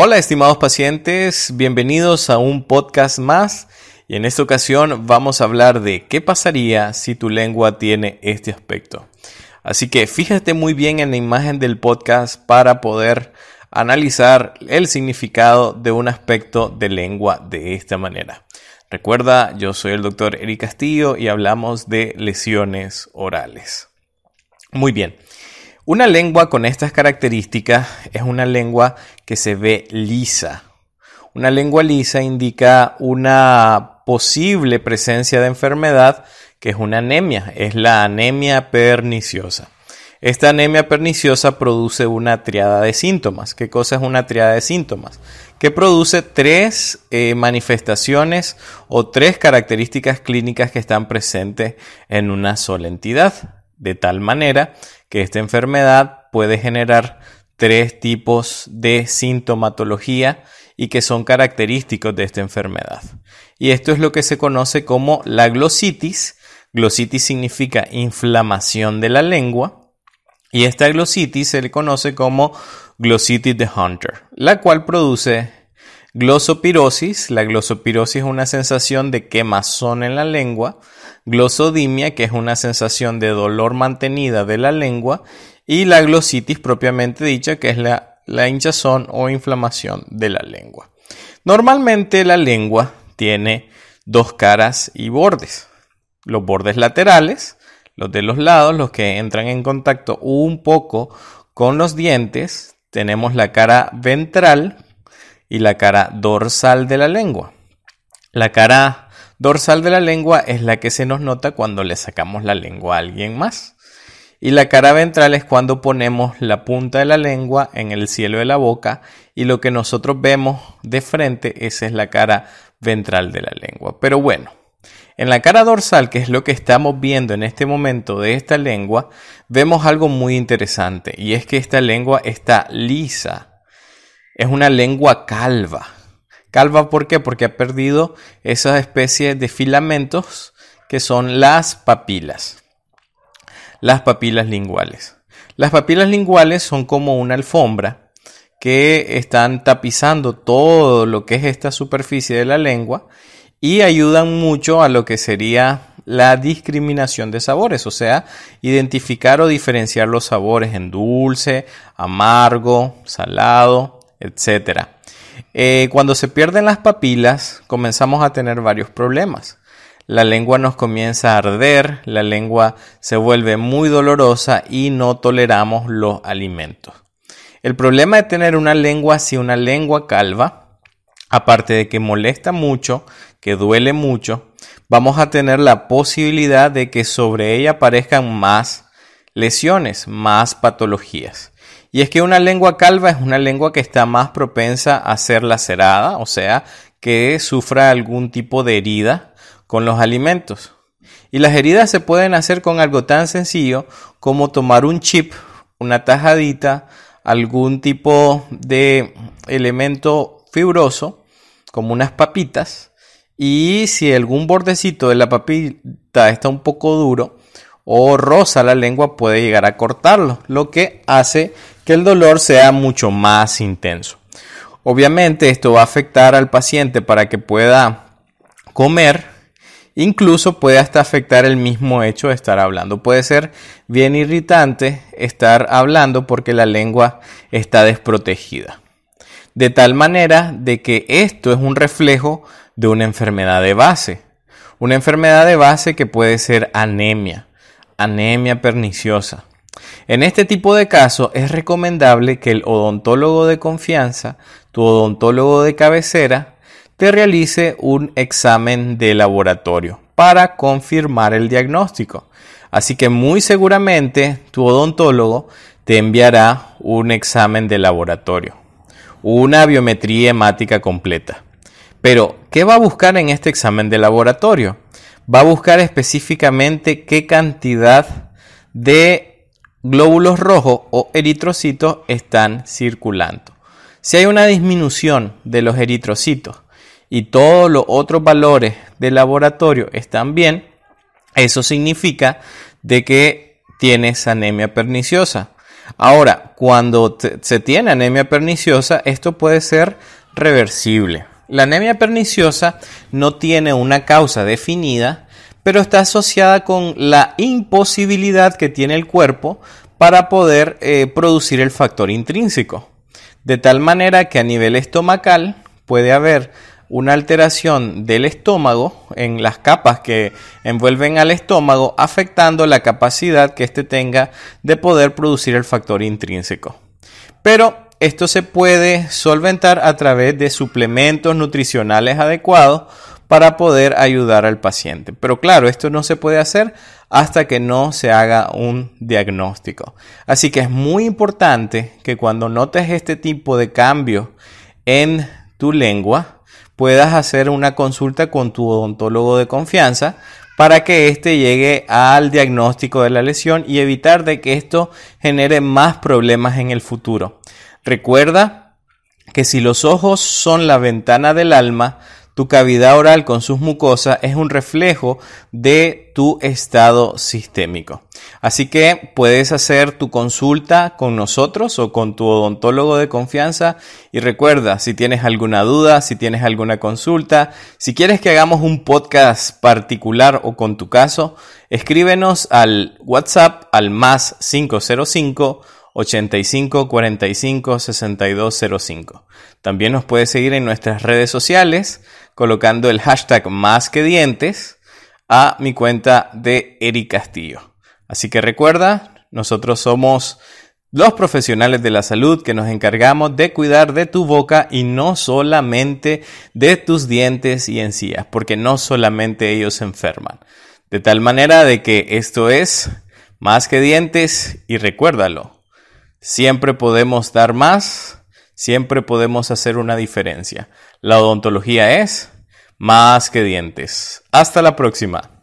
Hola estimados pacientes, bienvenidos a un podcast más y en esta ocasión vamos a hablar de qué pasaría si tu lengua tiene este aspecto. Así que fíjate muy bien en la imagen del podcast para poder analizar el significado de un aspecto de lengua de esta manera. Recuerda, yo soy el doctor Eric Castillo y hablamos de lesiones orales. Muy bien. Una lengua con estas características es una lengua que se ve lisa. Una lengua lisa indica una posible presencia de enfermedad que es una anemia, es la anemia perniciosa. Esta anemia perniciosa produce una triada de síntomas. ¿Qué cosa es una triada de síntomas? Que produce tres eh, manifestaciones o tres características clínicas que están presentes en una sola entidad de tal manera que esta enfermedad puede generar tres tipos de sintomatología y que son característicos de esta enfermedad. Y esto es lo que se conoce como la glositis. Glositis significa inflamación de la lengua y esta glositis se le conoce como glositis de Hunter, la cual produce Glosopirosis, la glosopirosis es una sensación de quemazón en la lengua, glosodimia, que es una sensación de dolor mantenida de la lengua, y la glositis propiamente dicha, que es la, la hinchazón o inflamación de la lengua. Normalmente la lengua tiene dos caras y bordes. Los bordes laterales, los de los lados, los que entran en contacto un poco con los dientes, tenemos la cara ventral, y la cara dorsal de la lengua. La cara dorsal de la lengua es la que se nos nota cuando le sacamos la lengua a alguien más. Y la cara ventral es cuando ponemos la punta de la lengua en el cielo de la boca y lo que nosotros vemos de frente, esa es la cara ventral de la lengua. Pero bueno, en la cara dorsal, que es lo que estamos viendo en este momento de esta lengua, vemos algo muy interesante y es que esta lengua está lisa es una lengua calva. Calva, ¿por qué? Porque ha perdido esas especies de filamentos que son las papilas. Las papilas linguales. Las papilas linguales son como una alfombra que están tapizando todo lo que es esta superficie de la lengua y ayudan mucho a lo que sería la discriminación de sabores, o sea, identificar o diferenciar los sabores en dulce, amargo, salado, etc. Eh, cuando se pierden las papilas, comenzamos a tener varios problemas. La lengua nos comienza a arder, la lengua se vuelve muy dolorosa y no toleramos los alimentos. El problema de tener una lengua así, una lengua calva, aparte de que molesta mucho, que duele mucho, vamos a tener la posibilidad de que sobre ella aparezcan más lesiones, más patologías. Y es que una lengua calva es una lengua que está más propensa a ser lacerada, o sea, que sufra algún tipo de herida con los alimentos. Y las heridas se pueden hacer con algo tan sencillo como tomar un chip, una tajadita, algún tipo de elemento fibroso, como unas papitas, y si algún bordecito de la papita está un poco duro o rosa la lengua, puede llegar a cortarlo, lo que hace que el dolor sea mucho más intenso. Obviamente esto va a afectar al paciente para que pueda comer, incluso puede hasta afectar el mismo hecho de estar hablando. Puede ser bien irritante estar hablando porque la lengua está desprotegida. De tal manera de que esto es un reflejo de una enfermedad de base. Una enfermedad de base que puede ser anemia, anemia perniciosa. En este tipo de casos es recomendable que el odontólogo de confianza, tu odontólogo de cabecera, te realice un examen de laboratorio para confirmar el diagnóstico. Así que muy seguramente tu odontólogo te enviará un examen de laboratorio, una biometría hemática completa. Pero, ¿qué va a buscar en este examen de laboratorio? Va a buscar específicamente qué cantidad de glóbulos rojos o eritrocitos están circulando. Si hay una disminución de los eritrocitos y todos los otros valores del laboratorio están bien, eso significa de que tienes anemia perniciosa. Ahora, cuando se tiene anemia perniciosa, esto puede ser reversible. La anemia perniciosa no tiene una causa definida, pero está asociada con la imposibilidad que tiene el cuerpo para poder eh, producir el factor intrínseco. De tal manera que a nivel estomacal puede haber una alteración del estómago en las capas que envuelven al estómago, afectando la capacidad que éste tenga de poder producir el factor intrínseco. Pero esto se puede solventar a través de suplementos nutricionales adecuados para poder ayudar al paciente. Pero claro, esto no se puede hacer hasta que no se haga un diagnóstico. Así que es muy importante que cuando notes este tipo de cambio en tu lengua, puedas hacer una consulta con tu odontólogo de confianza para que éste llegue al diagnóstico de la lesión y evitar de que esto genere más problemas en el futuro. Recuerda que si los ojos son la ventana del alma, tu cavidad oral con sus mucosas es un reflejo de tu estado sistémico. Así que puedes hacer tu consulta con nosotros o con tu odontólogo de confianza y recuerda, si tienes alguna duda, si tienes alguna consulta, si quieres que hagamos un podcast particular o con tu caso, escríbenos al WhatsApp al más 505 85 45 6205. También nos puedes seguir en nuestras redes sociales colocando el hashtag más que dientes a mi cuenta de Eric Castillo. Así que recuerda, nosotros somos los profesionales de la salud que nos encargamos de cuidar de tu boca y no solamente de tus dientes y encías, porque no solamente ellos se enferman. De tal manera de que esto es más que dientes y recuérdalo, Siempre podemos dar más, siempre podemos hacer una diferencia. La odontología es más que dientes. Hasta la próxima.